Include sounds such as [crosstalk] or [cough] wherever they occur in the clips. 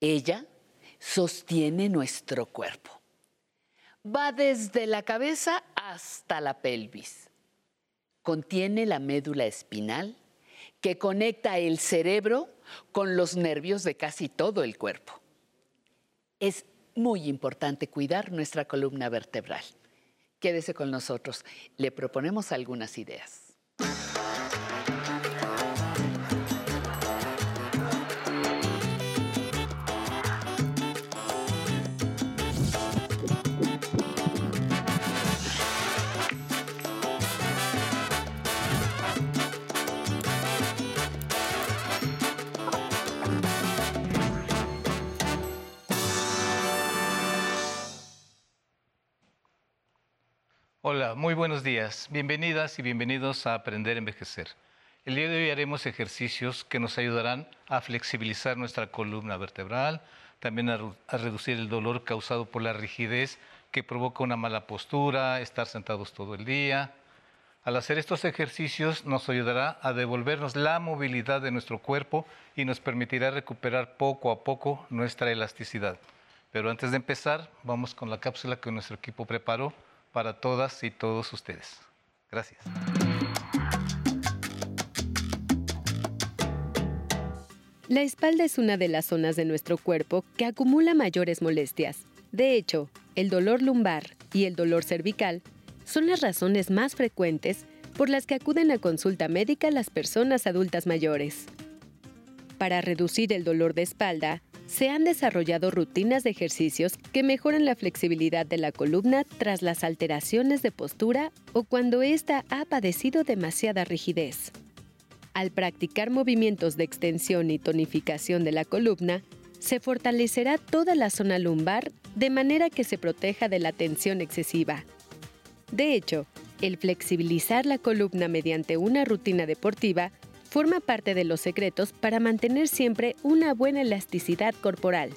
Ella sostiene nuestro cuerpo. Va desde la cabeza hasta la pelvis. Contiene la médula espinal que conecta el cerebro con los nervios de casi todo el cuerpo. Es muy importante cuidar nuestra columna vertebral. Quédese con nosotros. Le proponemos algunas ideas. Hola, muy buenos días. Bienvenidas y bienvenidos a Aprender a Envejecer. El día de hoy haremos ejercicios que nos ayudarán a flexibilizar nuestra columna vertebral, también a, reducir el dolor causado por la rigidez que provoca una mala postura, estar sentados todo el día. Al hacer estos ejercicios nos ayudará a devolvernos la movilidad de nuestro cuerpo y nos permitirá recuperar poco a poco nuestra elasticidad. Pero antes de empezar, vamos con la cápsula que nuestro equipo preparó para todas y todos ustedes. Gracias. La espalda es una de las zonas de nuestro cuerpo que acumula mayores molestias. De hecho, el dolor lumbar y el dolor cervical son las razones más frecuentes por las que acuden a consulta médica las personas adultas mayores. Para reducir el dolor de espalda, se han desarrollado rutinas de ejercicios que mejoran la flexibilidad de la columna tras las alteraciones de postura o cuando ésta ha padecido demasiada rigidez. Al practicar movimientos de extensión y tonificación de la columna, se fortalecerá toda la zona lumbar de manera que se proteja de la tensión excesiva. De hecho, el flexibilizar la columna mediante una rutina deportiva forma parte de los secretos para mantener siempre una buena elasticidad corporal.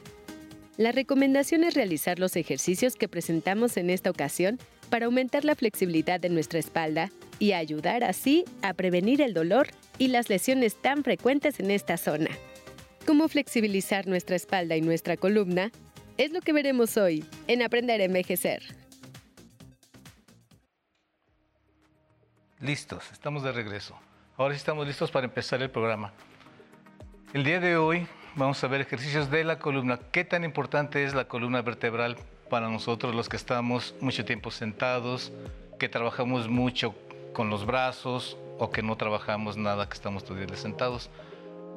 La recomendación es realizar los ejercicios que presentamos en esta ocasión para aumentar la flexibilidad de nuestra espalda y ayudar así a prevenir el dolor y las lesiones tan frecuentes en esta zona. Cómo flexibilizar nuestra espalda y nuestra columna es lo que veremos hoy en Aprender a Envejecer. Listos, estamos de regreso. Ahora sí estamos listos para empezar el programa. El día de hoy vamos a ver ejercicios de la columna. ¿Qué tan importante es la columna vertebral para nosotros los que estamos mucho tiempo sentados, que trabajamos mucho con los brazos o que no trabajamos nada, que estamos todo el sentados?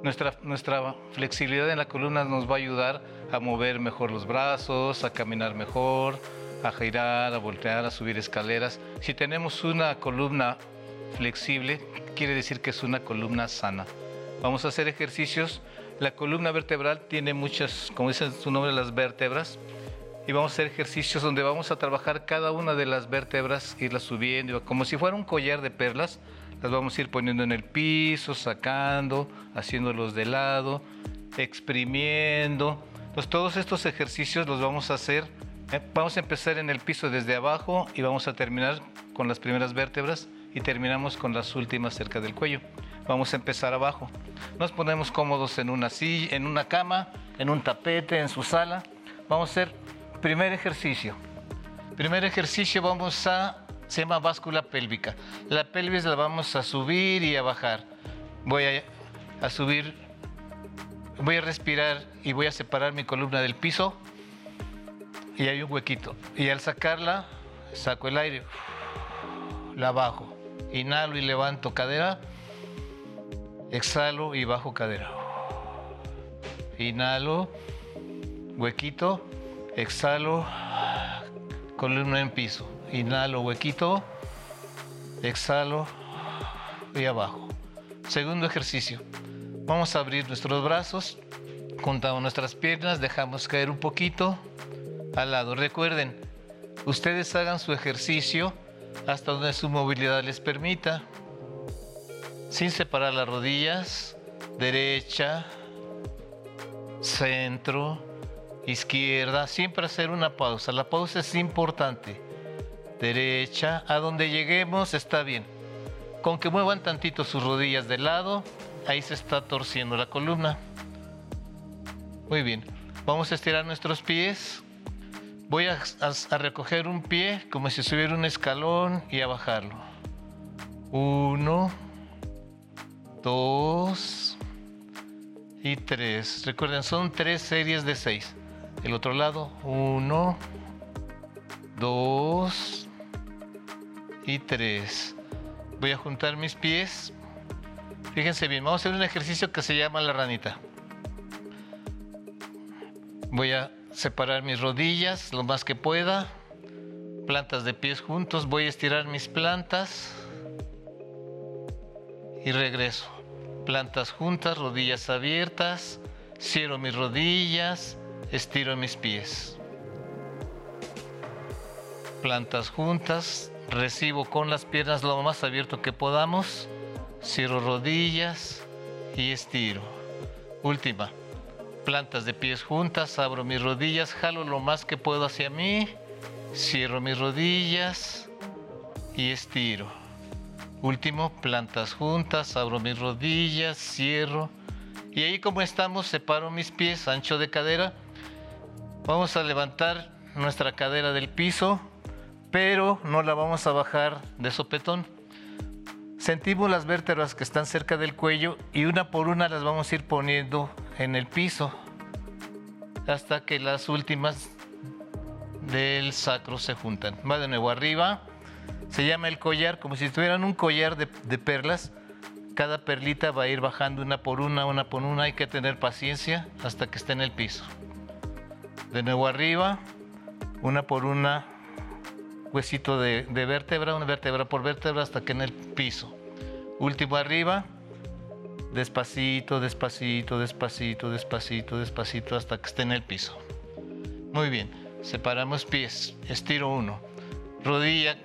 Nuestra, nuestra flexibilidad en la columna nos va a ayudar a mover mejor los brazos, a caminar mejor, a girar, a voltear, a subir escaleras. Si tenemos una columna flexible, quiere decir que es una columna sana. Vamos a hacer ejercicios. La columna vertebral tiene muchas, como dice su nombre, las vértebras. Y vamos a hacer ejercicios donde vamos a trabajar cada una de las vértebras, irlas subiendo, como si fuera un collar de perlas. Las vamos a ir poniendo en el piso, sacando, haciéndolos de lado, exprimiendo. Todos estos ejercicios los vamos a hacer. Eh, vamos a empezar en el piso desde abajo y vamos a terminar con las primeras vértebras y terminamos con las últimas cerca del cuello. Vamos a empezar abajo. Nos ponemos cómodos en una silla, en una cama, en un tapete, en su sala. Vamos a hacer primer ejercicio. Primer ejercicio vamos a se llama báscula pélvica. La pelvis la vamos a subir y a bajar. Voy a, a subir, voy a respirar y voy a separar mi columna del piso y hay un huequito. Y al sacarla, saco el aire, la bajo. Inhalo y levanto cadera. Exhalo y bajo cadera. Inhalo, huequito. Exhalo, columna en piso. Inhalo, huequito. Exhalo y abajo. Segundo ejercicio. Vamos a abrir nuestros brazos, juntamos nuestras piernas, dejamos caer un poquito al lado. Recuerden, ustedes hagan su ejercicio hasta donde su movilidad les permita, sin separar las rodillas, derecha, centro, izquierda, siempre hacer una pausa. La pausa es importante. Derecha, a donde lleguemos está bien. Con que muevan tantito sus rodillas de lado, ahí se está torciendo la columna. Muy bien. Vamos a estirar nuestros pies. Voy a, recoger un pie como si subiera un escalón y a bajarlo. Uno, dos y tres. Recuerden, son tres series de seis. El otro lado, uno, dos y tres. Voy a juntar mis pies. Fíjense bien, vamos a hacer un ejercicio que se llama la ranita. Voy a separar mis rodillas lo más que pueda. Plantas de pies juntos. Voy a estirar mis plantas. Y regreso. Plantas juntas, rodillas abiertas. Cierro mis rodillas. Estiro mis pies. Plantas juntas. Recibo con las piernas lo más abierto que podamos. Cierro rodillas y estiro. Última plantas de pies juntas, abro mis rodillas, jalo lo más que puedo hacia mí, cierro mis rodillas y estiro. Último, plantas juntas, abro mis rodillas, cierro. Y ahí como estamos, separo mis pies, ancho de cadera. Vamos a levantar nuestra cadera del piso, pero no la vamos a bajar de sopetón. Sentimos las vértebras que están cerca del cuello y una por una las vamos a ir poniendo en el piso hasta que las últimas del sacro se juntan. Va de nuevo arriba. Se llama el collar, como si tuvieran un collar de, de perlas. Cada perlita va a ir bajando una por una, una por una. Hay que tener paciencia hasta que esté en el piso. De nuevo arriba, una por una, huesito de, de vértebra, una vértebra por vértebra hasta que en el piso. Último arriba, despacito, despacito, despacito, despacito, despacito hasta que esté en el piso. Muy bien, separamos pies, estiro uno. Rodilla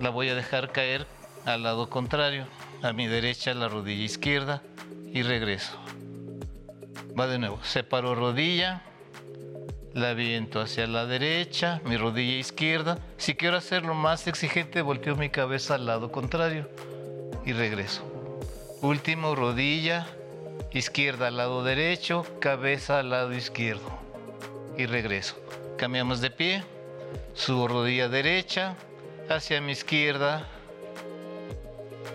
la voy a dejar caer al lado contrario, a mi derecha la rodilla izquierda y regreso. Va de nuevo, separo rodilla, la viento hacia la derecha, mi rodilla izquierda. Si quiero hacerlo más exigente, volteo mi cabeza al lado contrario y regreso. Último, rodilla izquierda al lado derecho, cabeza al lado izquierdo. Y regreso. Cambiamos de pie, subo rodilla derecha, hacia mi izquierda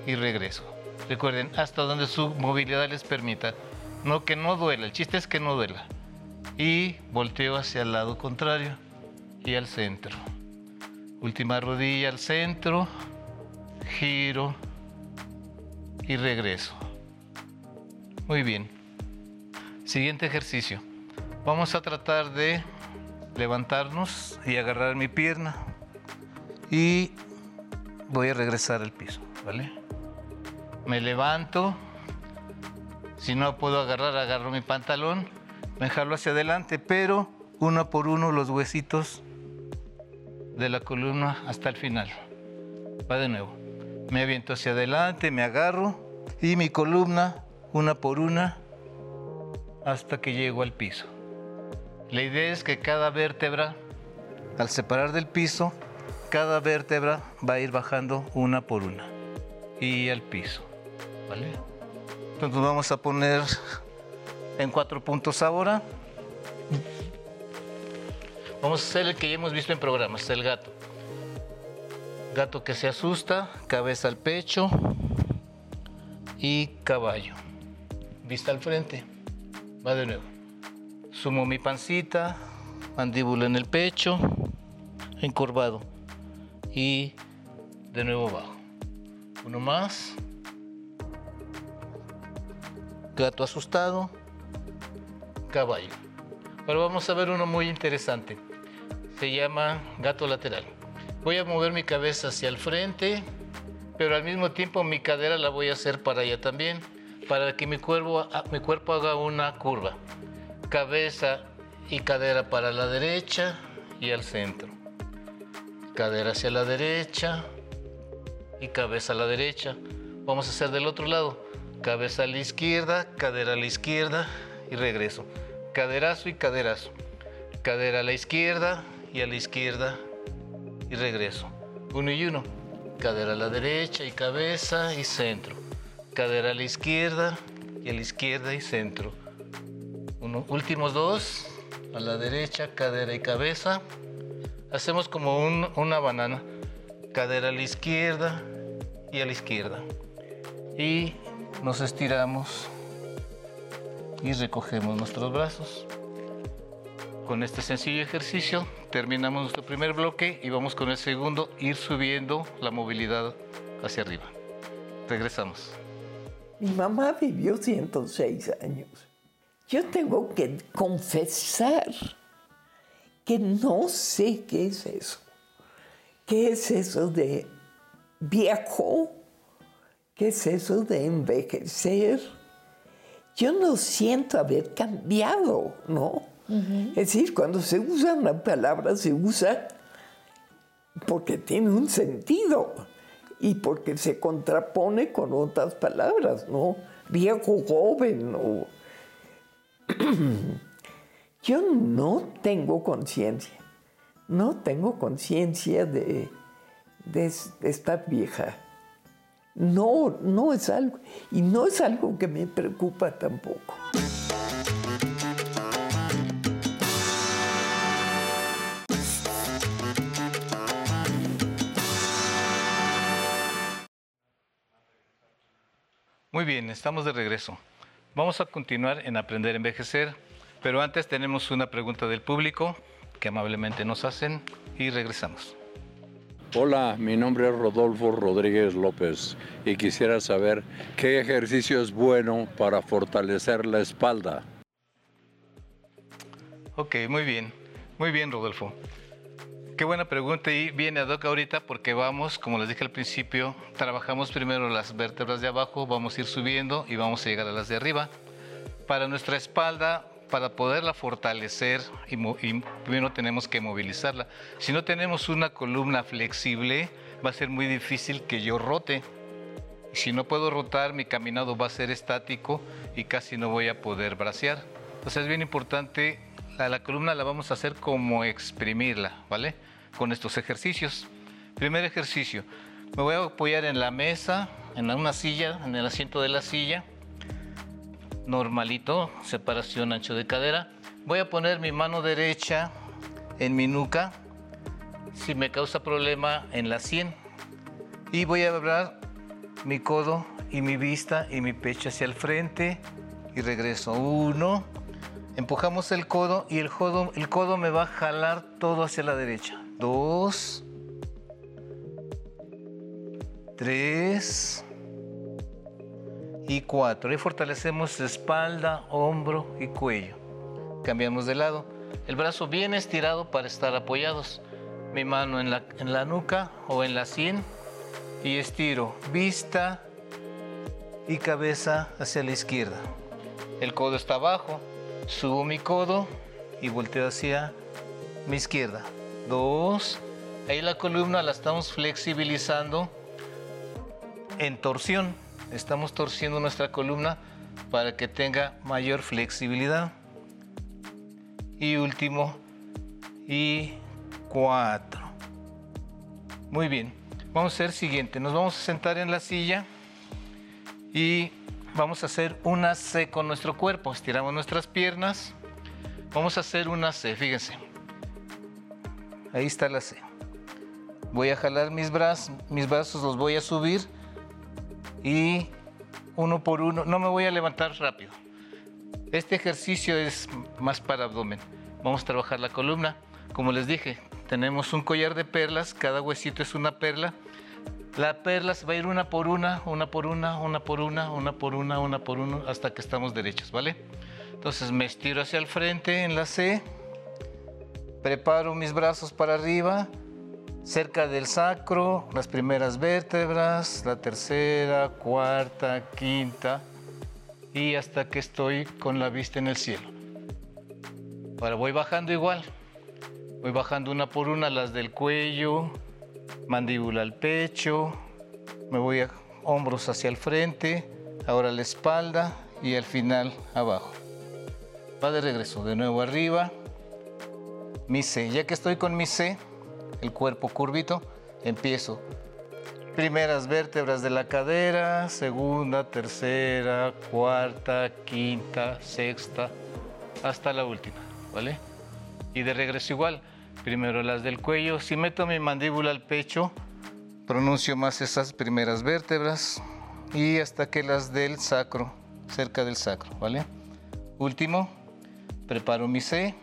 y regreso. Recuerden, hasta donde su movilidad les permita. No que no duela, el chiste es que no duela. Y volteo hacia el lado contrario y al centro. Última rodilla al centro, giro y regreso. Muy bien. Siguiente ejercicio. Vamos a tratar de levantarnos y agarrar mi pierna. Y voy a regresar al piso, ¿vale? Me levanto. Si no puedo agarrar, agarro mi pantalón. Me jalo hacia adelante, pero uno por uno los huesitos de la columna hasta el final. Va de nuevo me aviento hacia adelante, me agarro y mi columna, una por una, hasta que llego al piso. La idea es que cada vértebra, al separar del piso, cada vértebra va a ir bajando una por una y al piso. ¿Vale? Entonces vamos a poner en cuatro puntos ahora. Vamos a hacer el que ya hemos visto en programas, el gato. Gato que se asusta, cabeza al pecho y caballo. Vista al frente. Va de nuevo. Sumo mi pancita, mandíbula en el pecho, encorvado. Y de nuevo bajo. Uno más. Gato asustado, caballo. Ahora vamos a ver uno muy interesante. Se llama gato lateral. Voy a mover mi cabeza hacia el frente, pero al mismo tiempo mi cadera la voy a hacer para allá también, para que mi cuerpo, mi cuerpo haga una curva. Cabeza y cadera para la derecha y al centro. Cadera hacia la derecha y cabeza a la derecha. Vamos a hacer del otro lado. Cabeza a la izquierda, cadera a la izquierda y regreso. Caderazo y caderazo. Cadera a la izquierda y a la izquierda y regreso. Uno y uno. Cadera a la derecha y cabeza y centro. Cadera a la izquierda y a la izquierda y centro. Últimos dos. a la derecha, cadera y cabeza. Hacemos como una banana, cadera a la izquierda y a la izquierda. Y nos estiramos y recogemos nuestros brazos. Con este sencillo ejercicio terminamos nuestro primer bloque y vamos con el segundo, ir subiendo la movilidad hacia arriba. Regresamos. Mi mamá vivió 106 años. Yo tengo que confesar que no sé qué es eso. ¿Qué es eso de viejo? ¿Qué es eso de envejecer? Yo no siento haber cambiado, ¿no? Es decir, cuando se usa una palabra, se usa porque tiene un sentido y porque se contrapone con otras palabras, ¿no? Viejo, joven. [clears throat] Yo no tengo conciencia, no tengo conciencia de, de, de estar vieja. No, no es algo, y no es algo que me preocupa tampoco. Muy bien, estamos de regreso. Vamos a continuar en Aprender a Envejecer, pero antes tenemos una pregunta del público que amablemente nos hacen y regresamos. Hola, mi nombre es Rodolfo Rodríguez López y quisiera saber qué ejercicio es bueno para fortalecer la espalda. Ok, muy bien, muy bien Rodolfo. Qué buena pregunta y viene a Doc ahorita porque vamos, como les dije al principio, trabajamos primero las vértebras de abajo, vamos a ir subiendo y vamos a llegar a las de arriba. Para nuestra espalda, para poderla fortalecer, y, primero tenemos que movilizarla. Si no tenemos una columna flexible, va a ser muy difícil que yo rote. Si no puedo rotar, mi caminado va a ser estático y casi no voy a poder bracear. Entonces es bien importante, la, la columna la vamos a hacer como exprimirla, ¿vale? con estos ejercicios. Primer ejercicio, me voy a apoyar en la mesa, en una silla, en el asiento de la silla, normalito, separación ancho de cadera. Voy a poner mi mano derecha en mi nuca, si me causa problema en la sien. Y voy a abrir mi codo y mi vista y mi pecho hacia el frente y regreso. Uno, empujamos el codo y el codo, me va a jalar todo hacia la derecha dos, tres y cuatro. Y fortalecemos espalda, hombro y cuello. Cambiamos de lado. El brazo bien estirado para estar apoyados. Mi mano en la, en la nuca o en la sien y estiro vista y cabeza hacia la izquierda. El codo está abajo. Subo mi codo y volteo hacia mi izquierda dos. Ahí la columna la estamos flexibilizando en torsión. Estamos torciendo nuestra columna para que tenga mayor flexibilidad. Y último, y cuatro. Muy bien, vamos a hacer siguiente. Nos vamos a sentar en la silla y vamos a hacer una C con nuestro cuerpo. Estiramos nuestras piernas. Vamos a hacer una C, fíjense. Ahí está la C. Voy a jalar mis brazos, mis brazos los voy a subir y uno por uno, no me voy a levantar rápido. Este ejercicio es más para abdomen. Vamos a trabajar la columna. Como les dije, tenemos un collar de perlas, cada huesito es una perla. La perla se va a ir una por una, una por una, una por una, una por una, una por una, hasta que estamos derechos, ¿vale? Entonces me estiro hacia el frente en la C Preparo mis brazos para arriba, cerca del sacro, las primeras vértebras, la tercera, cuarta, quinta y hasta que estoy con la vista en el cielo. Ahora voy bajando igual. Voy bajando una por una las del cuello, mandíbula al pecho, me voy a hombros hacia el frente, ahora la espalda y al final abajo. Va de regreso, de nuevo arriba, mi C. Ya que estoy con mi C, el cuerpo curvito, empiezo. Primeras vértebras de la cadera, segunda, tercera, cuarta, quinta, sexta, hasta la última, ¿vale? Y de regreso igual. Primero las del cuello. Si meto mi mandíbula al pecho, pronuncio más esas primeras vértebras y hasta que las del sacro, cerca del sacro, ¿vale? Último, preparo mi C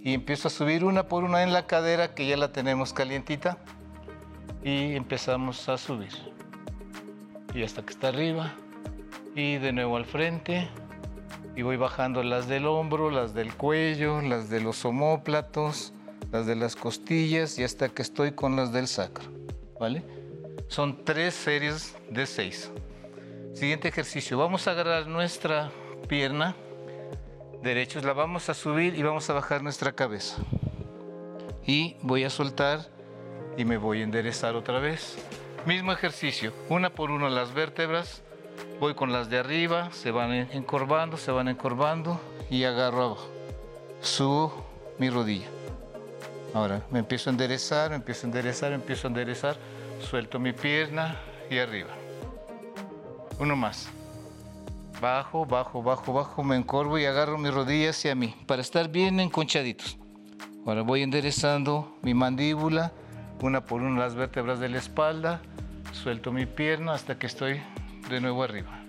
y empiezo a subir una por una en la cadera que ya la tenemos calientita y empezamos a subir. Y hasta que está arriba y de nuevo al frente y voy bajando las del hombro, las del cuello, las de los omóplatos, las de las costillas y hasta que estoy con las del sacro, ¿vale? Son tres series de seis. Siguiente ejercicio, vamos a agarrar nuestra pierna derecha, la vamos a subir y vamos a bajar nuestra cabeza. Y voy a soltar y me voy a enderezar otra vez. Mismo ejercicio, una por una las vértebras, voy con las de arriba, se van encorvando, se van encorvando y agarro abajo. Subo mi rodilla. Ahora me empiezo a enderezar, empiezo a enderezar, empiezo a enderezar, suelto mi pierna y arriba. Uno más. Bajo, bajo, bajo, bajo, me encorvo y agarro mi rodilla hacia mí para estar bien enconchaditos. Ahora voy enderezando mi mandíbula, una por una las vértebras de la espalda, suelto mi pierna hasta que estoy de nuevo arriba.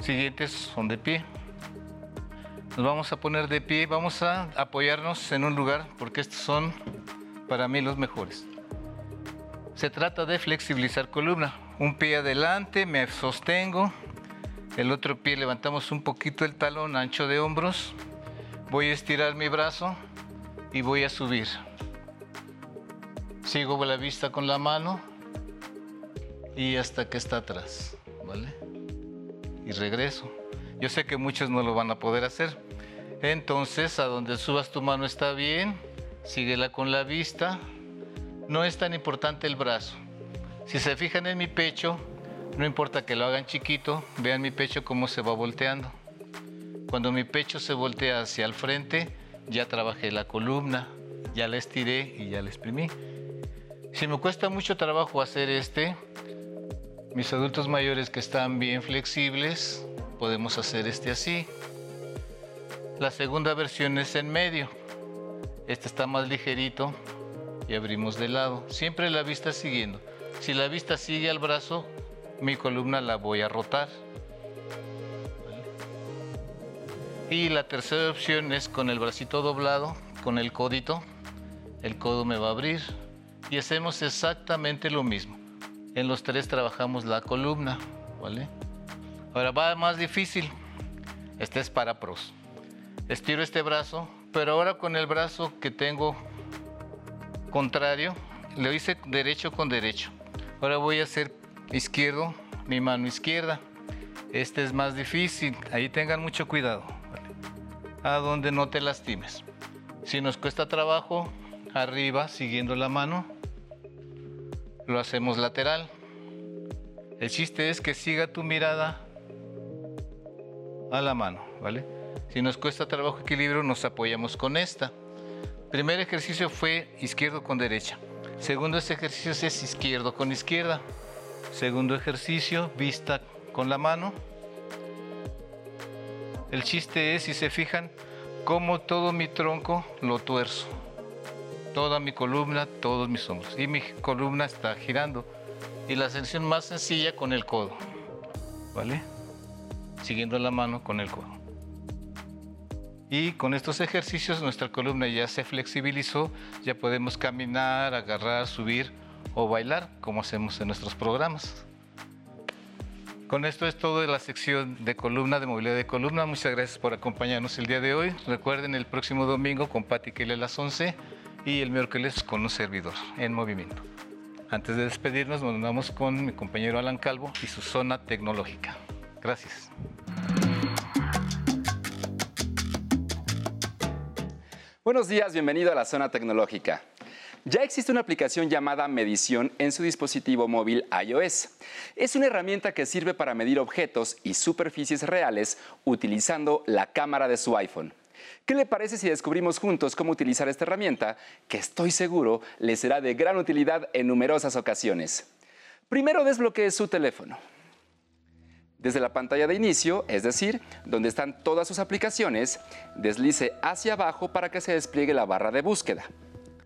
Siguientes son de pie. Nos vamos a poner de pie, vamos a apoyarnos en un lugar porque estos son para mí los mejores. Se trata de flexibilizar columna. Un pie adelante, me sostengo. El otro pie levantamos un poquito el talón, ancho de hombros. Voy a estirar mi brazo y voy a subir. Sigo la vista con la mano y hasta que está atrás, ¿vale? Y regreso. Yo sé que muchos no lo van a poder hacer, entonces, a donde subas tu mano está bien, síguela con la vista. No es tan importante el brazo. Si se fijan en mi pecho, no importa que lo hagan chiquito, vean mi pecho cómo se va volteando. Cuando mi pecho se voltea hacia el frente, ya trabajé la columna, ya la estiré y ya la exprimí. Si me cuesta mucho trabajo hacer este, mis adultos mayores que están bien flexibles, podemos hacer este así. La segunda versión es en medio. Este está más ligerito y abrimos de lado. Siempre la vista siguiendo. Si la vista sigue al brazo, mi columna la voy a rotar. Y la tercera opción es con el bracito doblado, con el codito. El codo me va a abrir. Y hacemos exactamente lo mismo. En los tres trabajamos la columna. ¿vale? Ahora va más difícil. Este es para pros estiro este brazo, pero ahora con el brazo que tengo contrario, lo hice derecho con derecho. Ahora voy a hacer izquierdo, mi mano izquierda. Este es más difícil, ahí tengan mucho cuidado, a donde no te lastimes. Si nos cuesta trabajo, arriba, siguiendo la mano, lo hacemos lateral. El chiste es que siga tu mirada a la mano, ¿vale? Si nos cuesta trabajo equilibrio, nos apoyamos con esta. Primer ejercicio fue izquierdo con derecha. Segundo ejercicio es izquierdo con izquierda. Segundo ejercicio, vista con la mano. El chiste es, si se fijan, cómo todo mi tronco lo tuerzo. Toda mi columna, todos mis hombros. Y mi columna está girando. Y la ascensión más sencilla con el codo. ¿Vale? Siguiendo la mano con el codo. Y con estos ejercicios nuestra columna ya se flexibilizó, ya podemos caminar, agarrar, subir o bailar como hacemos en nuestros programas. Con esto es todo de la sección de columna, de movilidad de columna. Muchas gracias por acompañarnos el día de hoy. Recuerden el próximo domingo con Pati Kelly a las 11 y el miércoles con un servidor en movimiento. Antes de despedirnos, nos vamos con mi compañero Alan Calvo y su zona tecnológica. Gracias. Buenos días, bienvenido a la zona tecnológica. Ya existe una aplicación llamada Medición en su dispositivo móvil iOS. Es una herramienta que sirve para medir objetos y superficies reales utilizando la cámara de su iPhone. ¿Qué le parece si descubrimos juntos cómo utilizar esta herramienta que estoy seguro le será de gran utilidad en numerosas ocasiones? Primero desbloquee su teléfono. Desde la pantalla de inicio, es decir, donde están todas sus aplicaciones, deslice hacia abajo para que se despliegue la barra de búsqueda.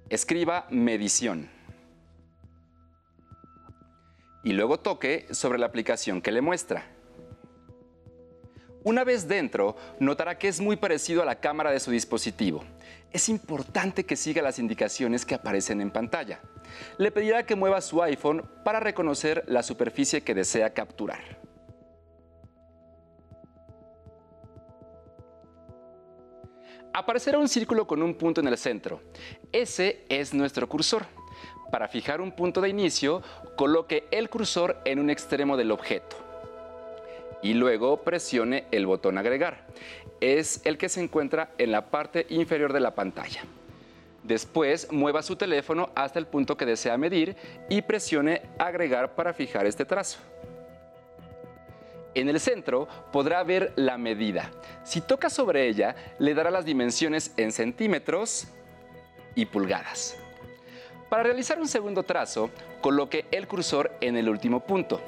Escriba medición. Y luego toque sobre la aplicación que le muestra. Una vez dentro, notará que es muy parecido a la cámara de su dispositivo. Es importante que siga las indicaciones que aparecen en pantalla. Le pedirá que mueva su iPhone para reconocer la superficie que desea capturar. Aparecerá un círculo con un punto en el centro. Ese es nuestro cursor. Para fijar un punto de inicio, coloque el cursor en un extremo del objeto y luego presione el botón agregar. Es el que se encuentra en la parte inferior de la pantalla. Después mueva su teléfono hasta el punto que desea medir y presione agregar para fijar este trazo. En el centro podrá ver la medida. Si toca sobre ella, le dará las dimensiones en centímetros y pulgadas. Para realizar un segundo trazo, coloque el cursor en el último punto.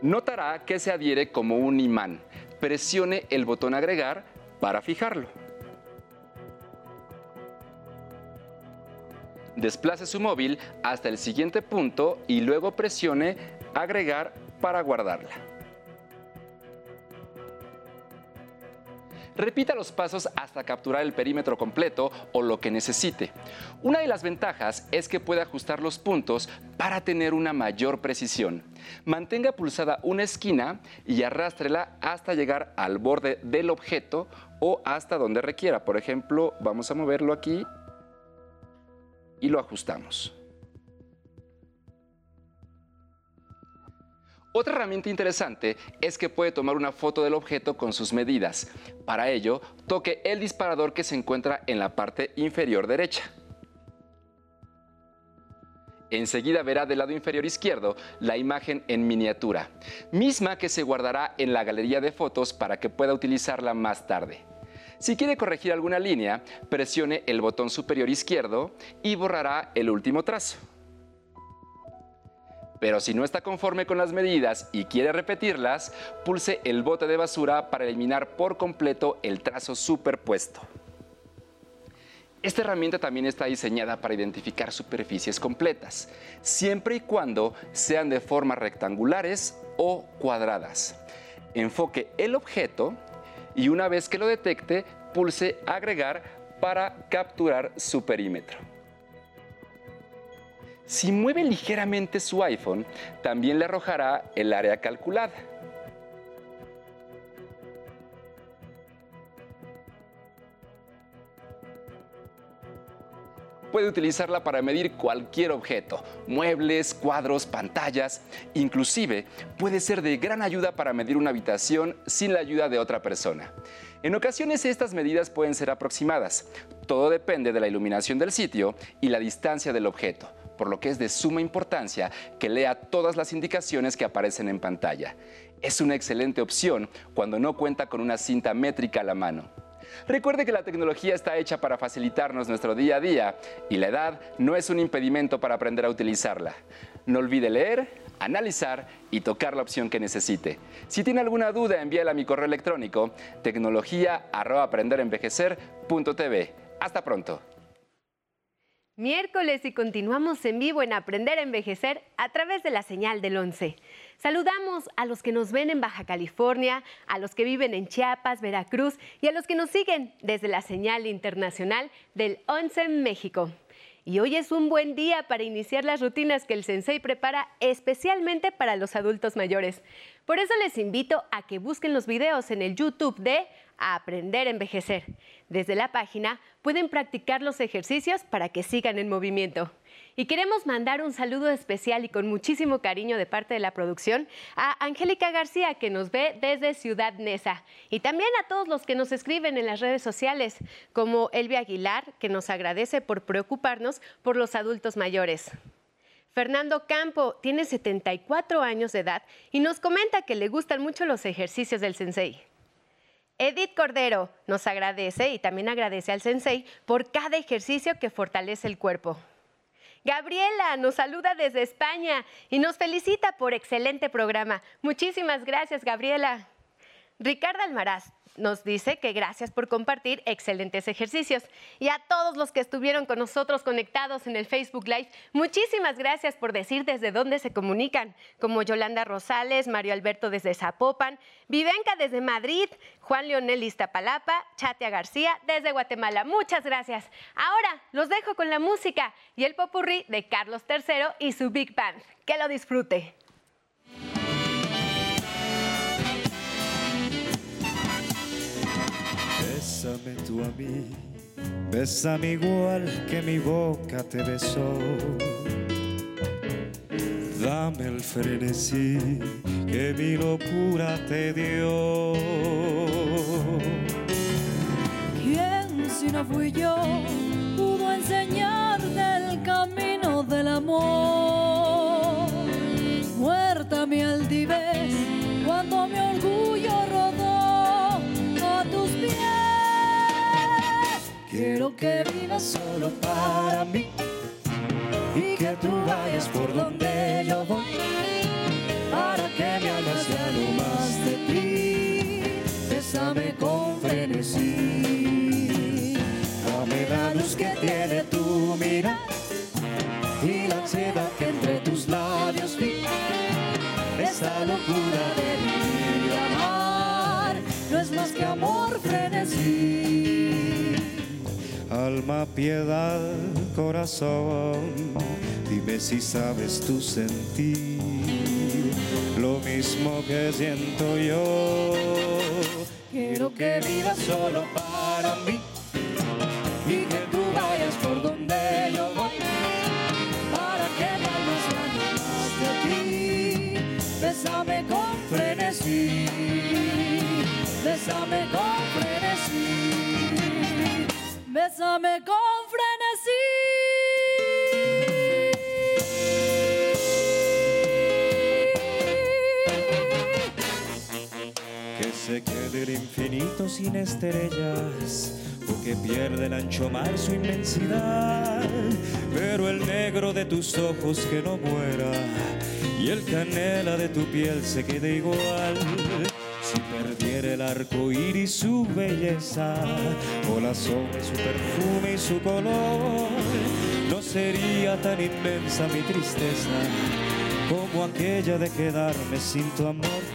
Notará que se adhiere como un imán. Presione el botón agregar para fijarlo. Desplace su móvil hasta el siguiente punto y luego presione agregar para guardarla. Repita los pasos hasta capturar el perímetro completo o lo que necesite. Una de las ventajas es que puede ajustar los puntos para tener una mayor precisión. Mantenga pulsada una esquina y arrástrela hasta llegar al borde del objeto o hasta donde requiera. Por ejemplo, vamos a moverlo aquí y lo ajustamos. Otra herramienta interesante es que puede tomar una foto del objeto con sus medidas. Para ello, toque el disparador que se encuentra en la parte inferior derecha. Enseguida verá del lado inferior izquierdo la imagen en miniatura, misma que se guardará en la galería de fotos para que pueda utilizarla más tarde. Si quiere corregir alguna línea, presione el botón superior izquierdo y borrará el último trazo. Pero si no está conforme con las medidas y quiere repetirlas, pulse el bote de basura para eliminar por completo el trazo superpuesto. Esta herramienta también está diseñada para identificar superficies completas, siempre y cuando sean de formas rectangulares o cuadradas. Enfoque el objeto y una vez que lo detecte, pulse agregar para capturar su perímetro. Si mueve ligeramente su iPhone, también le arrojará el área calculada. Puede utilizarla para medir cualquier objeto, muebles, cuadros, pantallas. Inclusive puede ser de gran ayuda para medir una habitación sin la ayuda de otra persona. En ocasiones estas medidas pueden ser aproximadas. Todo depende de la iluminación del sitio y la distancia del objeto por lo que es de suma importancia que lea todas las indicaciones que aparecen en pantalla. Es una excelente opción cuando no cuenta con una cinta métrica a la mano. Recuerde que la tecnología está hecha para facilitarnos nuestro día a día y la edad no es un impedimento para aprender a utilizarla. No olvide leer, analizar y tocar la opción que necesite. Si tiene alguna duda, envíela a mi correo electrónico tecnología@aprenderenvejecer.tv. Hasta pronto. Miércoles y continuamos en vivo en Aprender a Envejecer a través de la señal del 11. Saludamos a los que nos ven en Baja California, a los que viven en Chiapas, Veracruz y a los que nos siguen desde la señal internacional del 11 en México. Y hoy es un buen día para iniciar las rutinas que el Sensei prepara especialmente para los adultos mayores. Por eso les invito a que busquen los videos en el YouTube de Aprender a Envejecer. Desde la página pueden practicar los ejercicios para que sigan en movimiento. Y queremos mandar un saludo especial y con muchísimo cariño de parte de la producción a Angélica García, que nos ve desde Ciudad Neza. Y también a todos los que nos escriben en las redes sociales, como Elvia Aguilar, que nos agradece por preocuparnos por los adultos mayores. Fernando Campo tiene 74 años de edad y nos comenta que le gustan mucho los ejercicios del sensei. Edith Cordero nos agradece y también agradece al Sensei por cada ejercicio que fortalece el cuerpo. Gabriela nos saluda desde España y nos felicita por excelente programa. Muchísimas gracias, Gabriela. Ricardo Almaraz nos dice que gracias por compartir excelentes ejercicios. Y a todos los que estuvieron con nosotros conectados en el Facebook Live, muchísimas gracias por decir desde dónde se comunican, como Yolanda Rosales, Mario Alberto desde Zapopan, Vivenca desde Madrid, Juan Leonel Iztapalapa, Chatia García desde Guatemala. Muchas gracias. Ahora los dejo con la música y el popurrí de Carlos III y su Big Band. Que lo disfrute. Tú a mí, bésame igual que mi boca te besó. Dame el frenesí que mi locura te dio. ¿Quién si no fui yo pudo enseñarte Quiero que vivas solo para mí y que tú vayas por donde yo voy para que me hagas ya no más de ti. Bésame con frenesí. Dame la luz que tiene tu mira y la ansiedad que entre tus labios vi. Esa locura de Alma, piedad, corazón, dime si sabes tú sentir. Lo mismo que siento yo. Quiero que vivas solo para mí. Y que tú vayas por donde yo voy. Para que hables ya no más de ti. Bésame con frenesí, bésame con bésame con frenesí. Que se quede el infinito sin estrellas, o que pierde el ancho mar su inmensidad, pero el negro de tus ojos que no muera, y el canela de tu piel se quede igual. El arco iris su belleza, o la sombra su perfume y su color, no sería tan inmensa mi tristeza como aquella de quedarme sin tu amor.